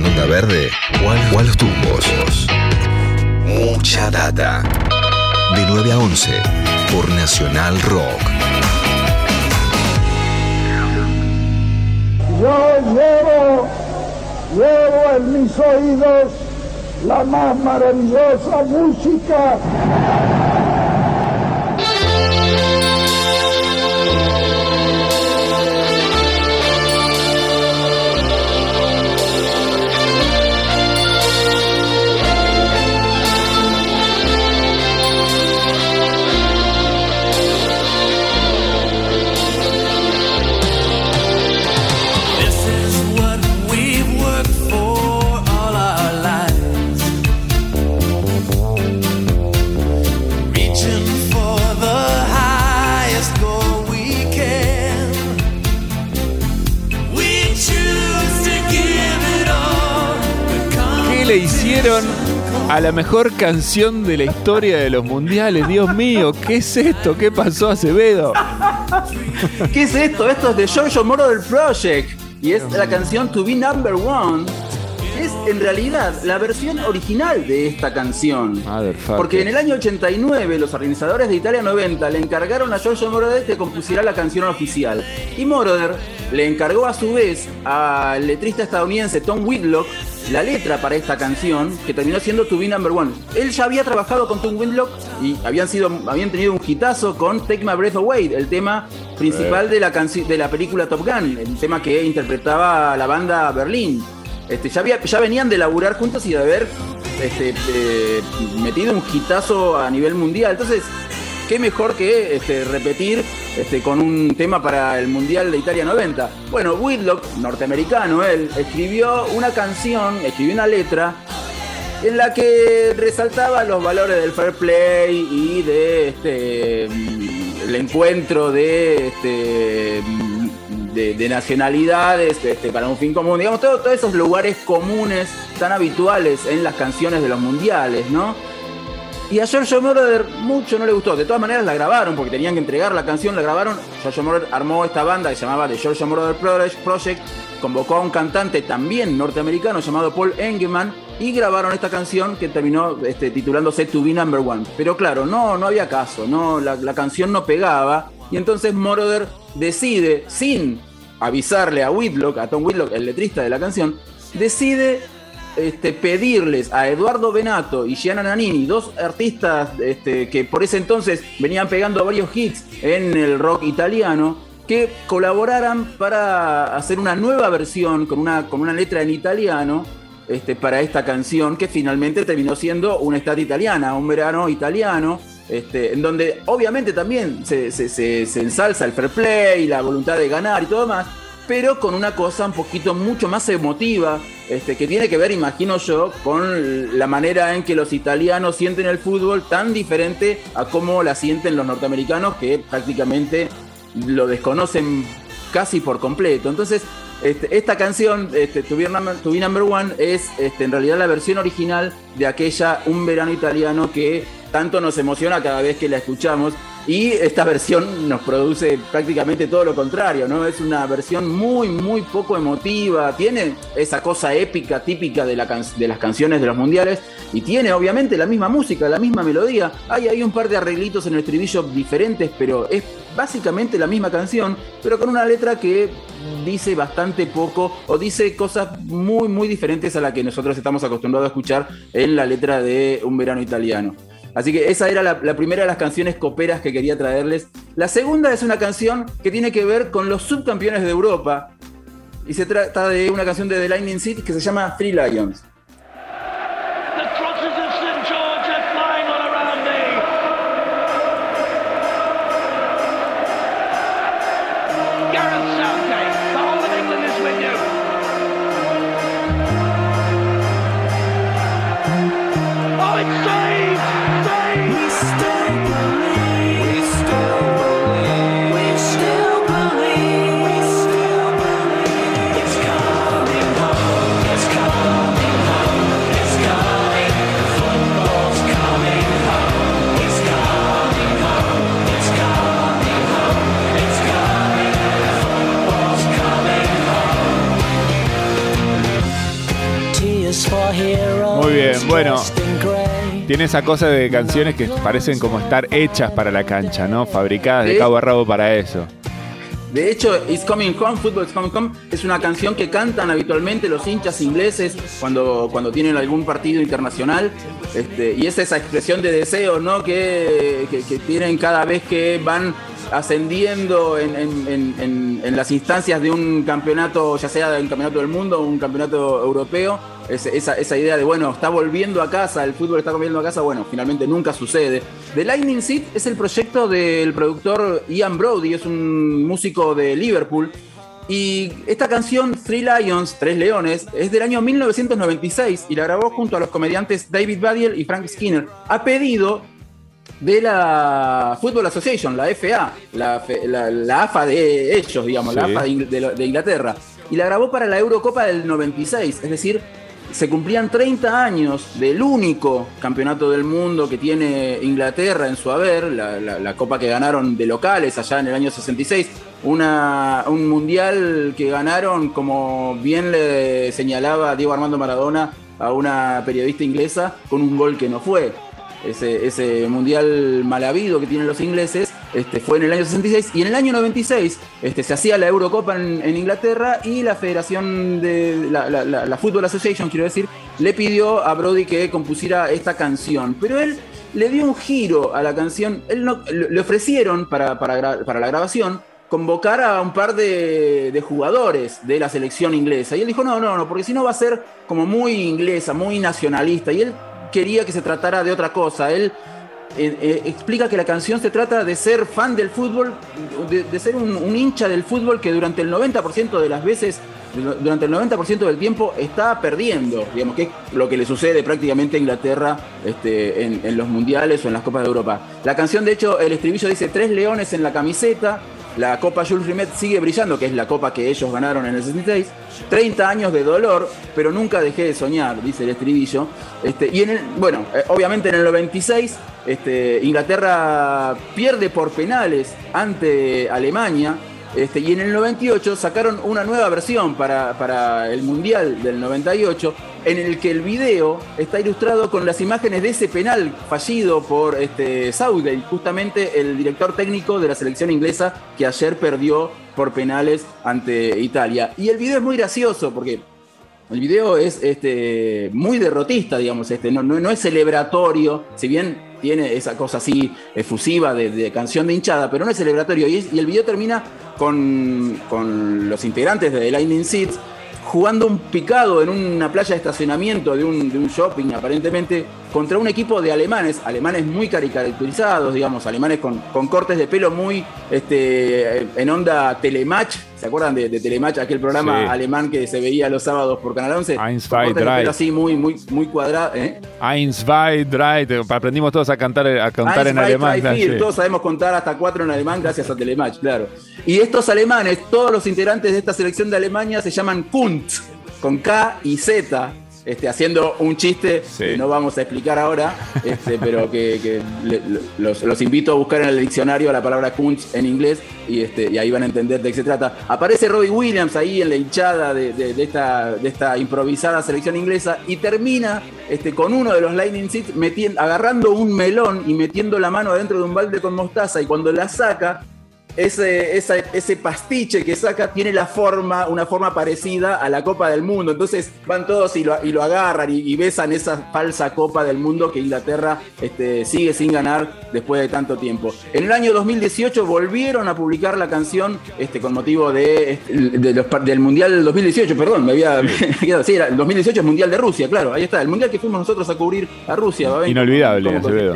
con Onda Verde o los tumbos. Mucha data. De 9 a 11 por Nacional Rock. Yo llevo, llevo en mis oídos la más maravillosa música. A la mejor canción de la historia de los mundiales? Dios mío, ¿qué es esto? ¿Qué pasó Acevedo? ¿Qué es esto? Esto es de Giorgio Moro del Project. Y es la canción To Be Number One. Es en realidad la versión original de esta canción. Porque en el año 89 los organizadores de Italia 90 le encargaron a Giorgio Moroder que compusiera la canción oficial. Y Moroder le encargó a su vez al letrista estadounidense Tom Whitlock la letra para esta canción, que terminó siendo To Be Number One. Él ya había trabajado con Tom Whitlock y habían, sido, habían tenido un hitazo con Take My Breath Away, el tema principal de la, de la película Top Gun, el tema que interpretaba la banda Berlín. Este, ya, venían de laburar juntos y de haber este, eh, metido un hitazo a nivel mundial. Entonces, qué mejor que este, repetir con un tema para el Mundial de Italia 90. Bueno, Whitlock, norteamericano, él escribió una canción, escribió una letra en la que resaltaba los valores del fair play y de este mm, el encuentro de este de, de nacionalidades este, para un fin común, digamos, todo- todos esos lugares comunes tan habituales en las canciones de los mundiales, ¿no? Y a Giorgio Moroder mucho no le gustó. De todas maneras la grabaron porque tenían que entregar la canción, la grabaron. Giorgio Moroder armó esta banda que se llamaba The Giorgio Moroder Project-. Convocó a un cantante también norteamericano llamado Paul Engelman y grabaron esta canción que terminó este, titulándose To Be Number One. Pero claro, no, no había caso, no, la canción no pegaba. Y entonces Moroder decide, sin avisarle a Whitlock, a Tom Whitlock, el letrista de la canción, decide este, pedirles a Eduardo Benato y Gianna Nannini, dos artistas este, que por ese entonces venían pegando varios hits en el rock italiano, que colaboraran para hacer una nueva versión con una, con una letra en italiano este, para esta canción, que finalmente terminó siendo una estat italiana, un verano italiano. Este, en donde obviamente también se, ensalza el fair play, la voluntad de ganar y todo más, pero con una cosa un poquito mucho más emotiva, este, que tiene que ver, imagino yo, con la manera en que los italianos sienten el fútbol tan diferente a cómo la sienten los norteamericanos, que prácticamente lo desconocen casi por completo. Entonces, este, esta canción, este, To, Be Number, One, es en realidad la versión original de aquella Un verano italiano que tanto nos emociona cada vez que la escuchamos. Y esta versión nos produce prácticamente todo lo contrario, ¿no? Es una versión muy, muy poco emotiva, tiene esa cosa épica típica de, las canciones de los mundiales y tiene obviamente la misma música, la misma melodía. Hay, hay un par de arreglitos en el estribillo diferentes, pero es básicamente la misma canción, pero con una letra que dice bastante poco o dice cosas muy, muy diferentes a la que nosotros estamos acostumbrados a escuchar en la letra de Un verano italiano. Así que esa era la, la primera de las canciones coperas que quería traerles. La segunda es una canción que tiene que ver con los subcampeones de Europa. Y se trata de una canción de The Lightning City que se llama Three Lions. Bueno. Tiene esa cosa de canciones que parecen como estar hechas para la cancha, ¿no? Fabricadas de cabo a rabo para eso. De hecho, It's Coming Home, Football is Coming Home, es una canción que cantan habitualmente los hinchas ingleses cuando, cuando tienen algún partido internacional. Este, y es esa expresión de deseo ¿no? que, que- que tienen cada vez que van ascendiendo en, en- en- las instancias de un campeonato, ya sea del campeonato del mundo o un campeonato europeo. Es- esa, esa idea de, bueno, está volviendo a casa, el fútbol está volviendo a casa, bueno, finalmente nunca sucede. The Lightning Seed es el proyecto del productor Ian Brody, es un músico de Liverpool. Y esta canción, Three Lions, Tres Leones, es del año 1996 y la grabó junto a los comediantes David Badiel y Frank Skinner, a pedido de la Football Association, la FA, la, fe- la- la AFA de ellos, digamos, la. AFA de Inglaterra. Y la grabó para la Eurocopa del 96, es decir, se cumplían 30 años del único campeonato del mundo que tiene Inglaterra en su haber, la, copa que ganaron de locales allá en el año 66, una, un mundial que ganaron, como bien le señalaba Diego Armando Maradona a una periodista inglesa, con un gol que no fue. Ese, ese mundial mal habido que tienen los ingleses, este, fue en el año 66 y en el año 96 este, se hacía la Eurocopa en, Inglaterra y la Federación de la, la, Football Association, quiero decir, le pidió a Brody que compusiera esta canción, pero él le dio un giro a la canción, él no, le ofrecieron para, para, para la grabación convocar a un par de jugadores de la selección inglesa. Y él dijo, no, no, no, porque si no va a ser como muy inglesa, muy nacionalista. Y él quería que se tratara de otra cosa. Él eh, eh, explica que la canción se trata de ser fan del fútbol, de, ser un, hincha del fútbol que durante el 90% de las veces, durante el 90% del tiempo está perdiendo, digamos, que es lo que le sucede prácticamente a Inglaterra este, en los mundiales o en las Copas de Europa. La canción, de hecho, el estribillo dice tres leones en la camiseta, la Copa Jules Rimet sigue brillando, que es la copa que ellos ganaron en el 66. 30 años de dolor, pero nunca dejé de soñar, dice el estribillo. Este, y en el, bueno, eh, obviamente en el 96, este, Inglaterra pierde por penales ante Alemania. Este, y en el 98 sacaron una nueva versión para, para el Mundial del 98, en el que el video está ilustrado con las imágenes de ese penal fallido por este, Southgate, justamente el director técnico de la selección inglesa que ayer perdió por penales ante Italia. Y el video es muy gracioso porque el video es este, muy derrotista, digamos, este, no, no, es celebratorio, si bien tiene esa cosa así efusiva de, canción de hinchada, pero no es celebratorio. Y, y el video termina con, con los integrantes de The Lightning Seeds jugando un picado en una playa de estacionamiento de un, de un shopping, aparentemente, contra un equipo de alemanes, alemanes muy caricaturizados, digamos, alemanes con, con cortes de pelo muy este, en onda Telematch. ¿Se acuerdan de, de Telematch, aquel programa Sí. alemán que se veía los sábados por Canal 11? Eins, Con zwei, cortes de drei. pelo así muy, muy, muy cuadrado. ¿eh? Eins, zwei, drei. Aprendimos todos a cantar, a cantar Eins, en alemán. drei, vier. sí. Todos sabemos contar hasta cuatro en alemán gracias a Telematch, claro. Y estos alemanes, todos los integrantes de esta selección de Alemania se llaman Kunt, con K y Z. Este, haciendo un chiste Sí. que no vamos a explicar ahora, este, pero que, que le- los, los invito a buscar en el diccionario la palabra Kunz en inglés y, este, y ahí van a entender de qué se trata. Aparece Robbie Williams ahí en la hinchada de, de- de esta, de esta improvisada selección inglesa y termina este, con uno de los Lightning Seeds agarrando un melón y metiendo la mano adentro de un balde con mostaza y cuando la saca ese, esa- ese pastiche que saca tiene la forma, una forma parecida a la Copa del Mundo. Entonces van todos y lo, y lo agarran y, y besan esa falsa Copa del Mundo que Inglaterra este, sigue sin ganar después de tanto tiempo. En el año 2018 volvieron a publicar la canción este, con motivo de, este, de los del Mundial del 2018, perdón, me había quedado- sí, era el 2018 es Mundial de Rusia, claro, ahí está, el Mundial que fuimos nosotros a cubrir a Rusia. ¿va? Inolvidable, ¿Cómo Acevedo.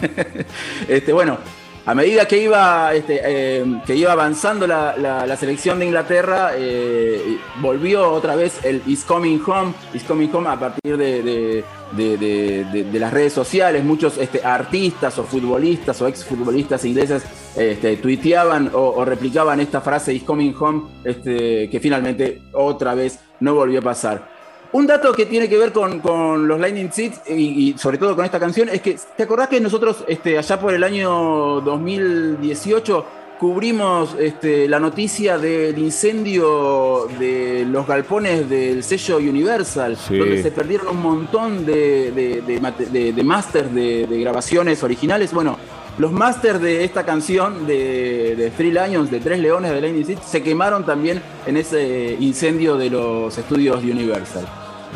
este, bueno, a medida que iba, este, eh, que iba avanzando la, selección de Inglaterra, eh, volvió otra vez el Is Coming Home, Is Coming Home a partir de, de- las redes sociales. Muchos este, artistas o futbolistas o exfutbolistas ingleses este, tuiteaban o, o replicaban esta frase Is Coming Home, que finalmente otra vez no volvió a pasar. Un dato que tiene que ver con, con los Lightning Seeds y, y sobre todo con esta canción es que, ¿te acordás que nosotros este, allá por el año 2018 cubrimos este, la noticia del incendio de los galpones del sello Universal, Sí. donde se perdieron un montón de, de, de de- de masters de, de grabaciones originales. Bueno, los masters de esta canción de, de Three Lions, de Tres Leones de Lightning Seed, se quemaron también en ese incendio de los estudios Universal.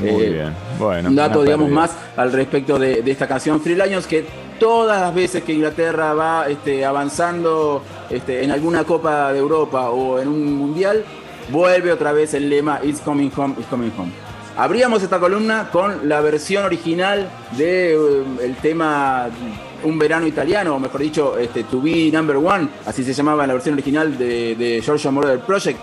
Muy Eh, bien. Bueno. un dato, digamos, pérdida. más al respecto de, de esta canción Free Lions, que todas las veces que Inglaterra va este, avanzando este, en alguna Copa de Europa o en un Mundial, vuelve otra vez el lema It's coming home, it's coming home. Abríamos esta columna con la versión original del tema Un verano italiano, o mejor dicho, este, To Be Number One, así se llamaba en la versión original de, de Giorgio Moroder Project.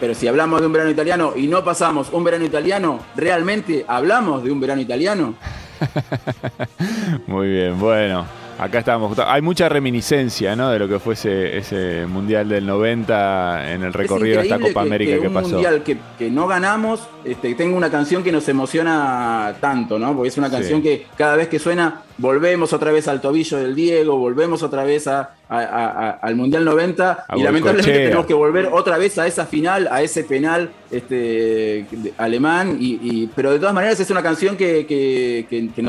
Pero si hablamos de un verano italiano y no pasamos un verano italiano, ¿realmente hablamos de un verano italiano? Muy bien, bueno. Acá estamos. Hay mucha reminiscencia, ¿no? De lo que fue ese, ese Mundial del 90 en el recorrido de Es esta Copa que- América que que, un pasó. mundial que, no ganamos, este, tenga una canción que nos emociona tanto, ¿no? Porque es una Sí. canción que cada vez que suena, volvemos otra vez al tobillo del Diego, volvemos otra vez a, a- a- a- al Mundial 90 A y lamentablemente tenemos que volver otra vez a esa final, a ese penal este, alemán, y, y- pero de todas maneras es una canción que, que- que- que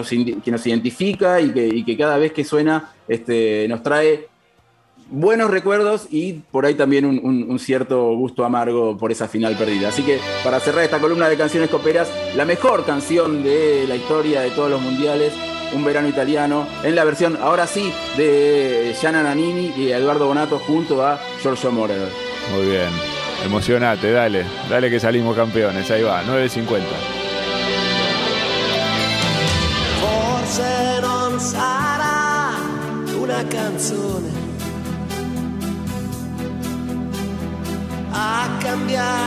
nos, identifica y que, y que cada vez que suena este, nos trae buenos recuerdos y por ahí también un, un- un cierto gusto amargo por esa final perdida. Así que para cerrar esta columna de canciones coperas, la mejor canción de la historia de todos los mundiales, Un verano italiano, en la versión ahora sí de Gianna Nannini y Eduardo Bonato junto a Giorgio Moroder. Muy bien. Emocionate, dale. Dale que salimos campeones. Ahí va, 9.50. Forse non sarà una canzone a cambiare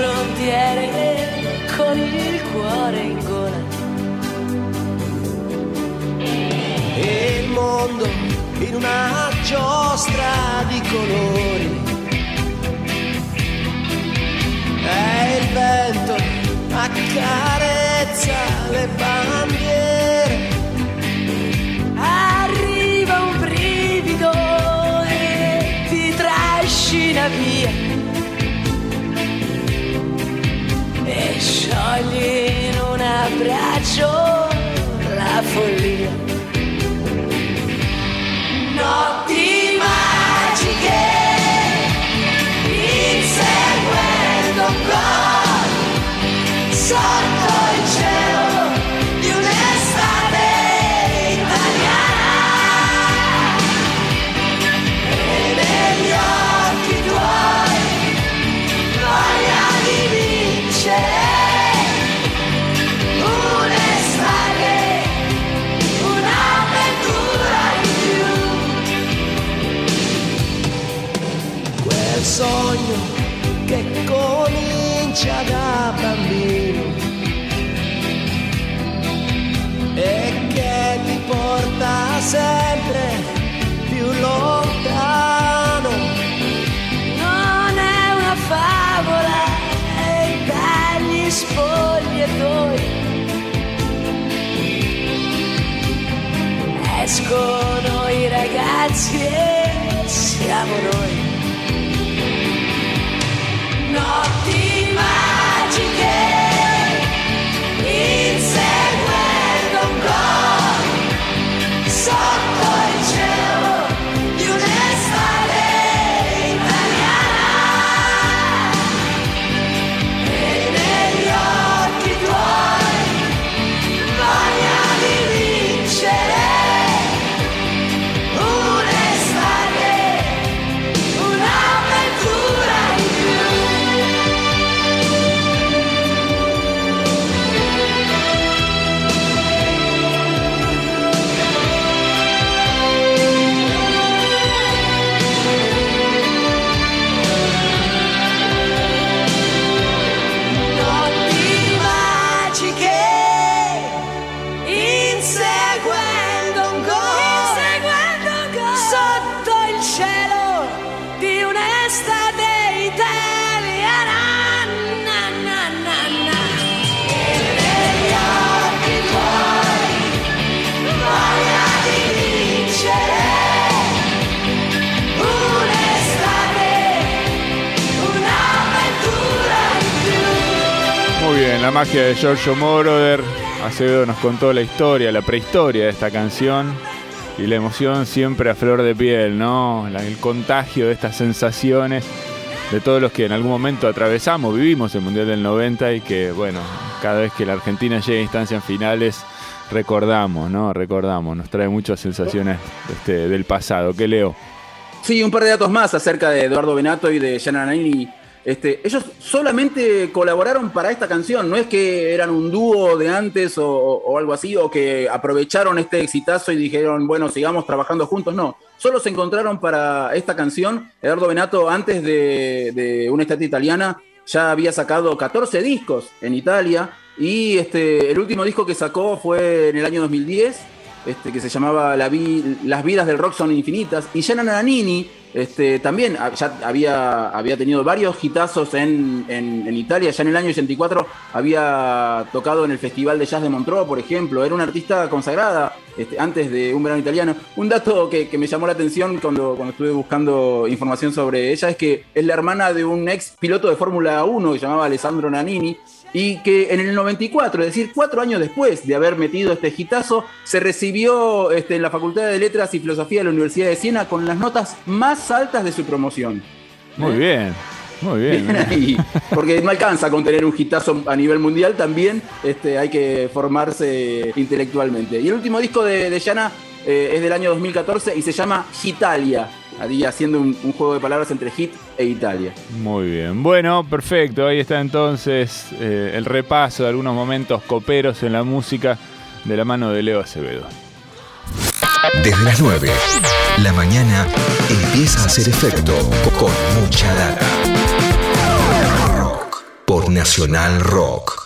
frontiere, con il cuore in gola. e il mondo in una giostra di colori. E il vento accarezza le bandiere. Abbraccio comincia da bambino e che ti porta sempre più lontano. Non è una favola e dagli spogliatoi escono i ragazzi e siamo noi. Notti te quero. La magia de Giorgio Moroder. Acevedo nos contó la historia, la prehistoria de esta canción y la emoción siempre a flor de piel, ¿no? El contagio de estas sensaciones de todos los que en algún momento atravesamos, vivimos el Mundial del 90 y que, bueno, cada vez que la Argentina llega a instancias finales, recordamos, ¿no? Recordamos, nos trae muchas sensaciones este, del pasado. ¿Qué leo? Sí, un par de datos más acerca de Eduardo Benato y de Gianna Nannini. Este, ellos solamente colaboraron para esta canción, no es que eran un dúo de antes o, algo así, o que aprovecharon este exitazo y dijeron, bueno, sigamos trabajando juntos, no. Solo se encontraron para esta canción. Eduardo Benato, antes de, una estatua italiana, ya había sacado 14 discos en Italia y este, el último disco que sacó fue en el año 2010 este, que se llamaba Las vidas del rock son infinitas. Y Gianna Nannini este, también ya había, había tenido varios hitazos en, en- en Italia. Ya en el año 84 había tocado en el Festival de Jazz de Montreux, por ejemplo. Era una artista consagrada este, antes de Un Verano Italiano. Un dato que, me llamó la atención cuando, cuando estuve buscando información sobre ella es que es la hermana de un ex piloto de Fórmula 1 que se llamaba Alessandro Nannini y que en el 94, es decir, cuatro años después de haber metido este hitazo, se recibió este, en la Facultad de Letras y Filosofía de la Universidad de Siena con las notas más altas de su promoción. Muy bien, muy bien. Bien ahí, porque no alcanza con tener un hitazo a nivel mundial, también este, hay que formarse intelectualmente. Y el último disco de, de Yana eh, es del año 2014 y se llama Hitalia, ahí haciendo un, un juego de palabras entre hit e Italia. Muy bien. Bueno, perfecto. Ahí está entonces eh, el repaso de algunos momentos coperos en la música de la mano de Leo Acevedo. Desde las 9, la mañana empieza a hacer efecto con mucha data. Rock por Nacional Rock.